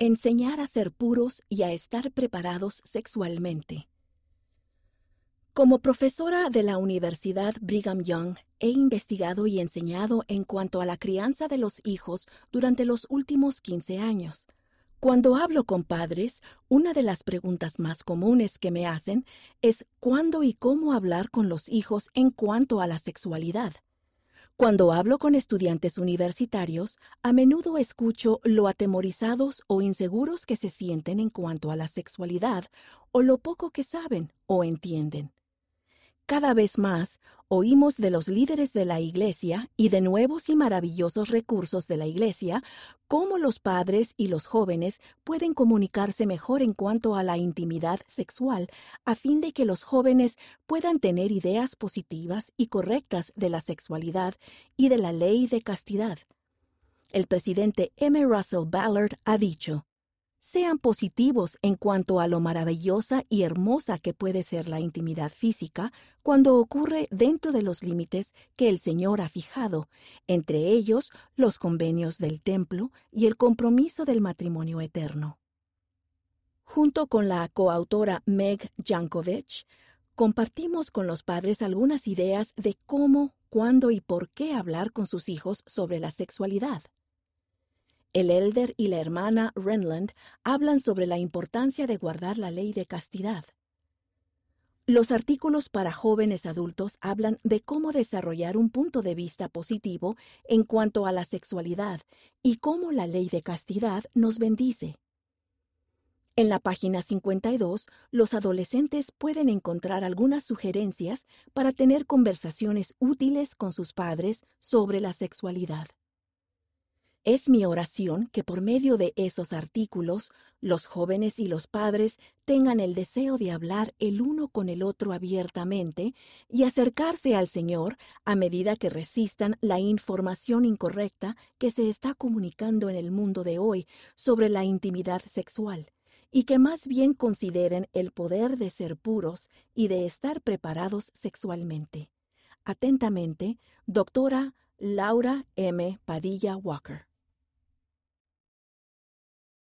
Enseñar a ser puros y a estar preparados sexualmente. Como profesora de la Universidad Brigham Young, he investigado y enseñado en cuanto a la crianza de los hijos durante los últimos 15 años. Cuando hablo con padres, una de las preguntas más comunes que me hacen es cuándo y cómo hablar con los hijos en cuanto a la sexualidad. Cuando hablo con estudiantes universitarios, a menudo escucho lo atemorizados o inseguros que se sienten en cuanto a la sexualidad o lo poco que saben o entienden. Cada vez más oímos de los líderes de la Iglesia y de nuevos y maravillosos recursos de la Iglesia cómo los padres y los jóvenes pueden comunicarse mejor en cuanto a la intimidad sexual a fin de que los jóvenes puedan tener ideas positivas y correctas de la sexualidad y de la ley de castidad. El presidente M. Russell Ballard ha dicho, sean positivos en cuanto a lo maravillosa y hermosa que puede ser la intimidad física cuando ocurre dentro de los límites que el Señor ha fijado, entre ellos los convenios del templo y el compromiso del matrimonio eterno. Junto con la coautora Meg Jankovic, compartimos con los padres algunas ideas de cómo, cuándo y por qué hablar con sus hijos sobre la sexualidad. El elder y la hermana Renland hablan sobre la importancia de guardar la ley de castidad. Los artículos para jóvenes adultos hablan de cómo desarrollar un punto de vista positivo en cuanto a la sexualidad y cómo la ley de castidad nos bendice. En la página 52, los adolescentes pueden encontrar algunas sugerencias para tener conversaciones útiles con sus padres sobre la sexualidad. Es mi oración que por medio de esos artículos los jóvenes y los padres tengan el deseo de hablar el uno con el otro abiertamente y acercarse al Señor a medida que resistan la información incorrecta que se está comunicando en el mundo de hoy sobre la intimidad sexual y que más bien consideren el poder de ser puros y de estar preparados sexualmente. Atentamente, doctora Laura M. Padilla Walker.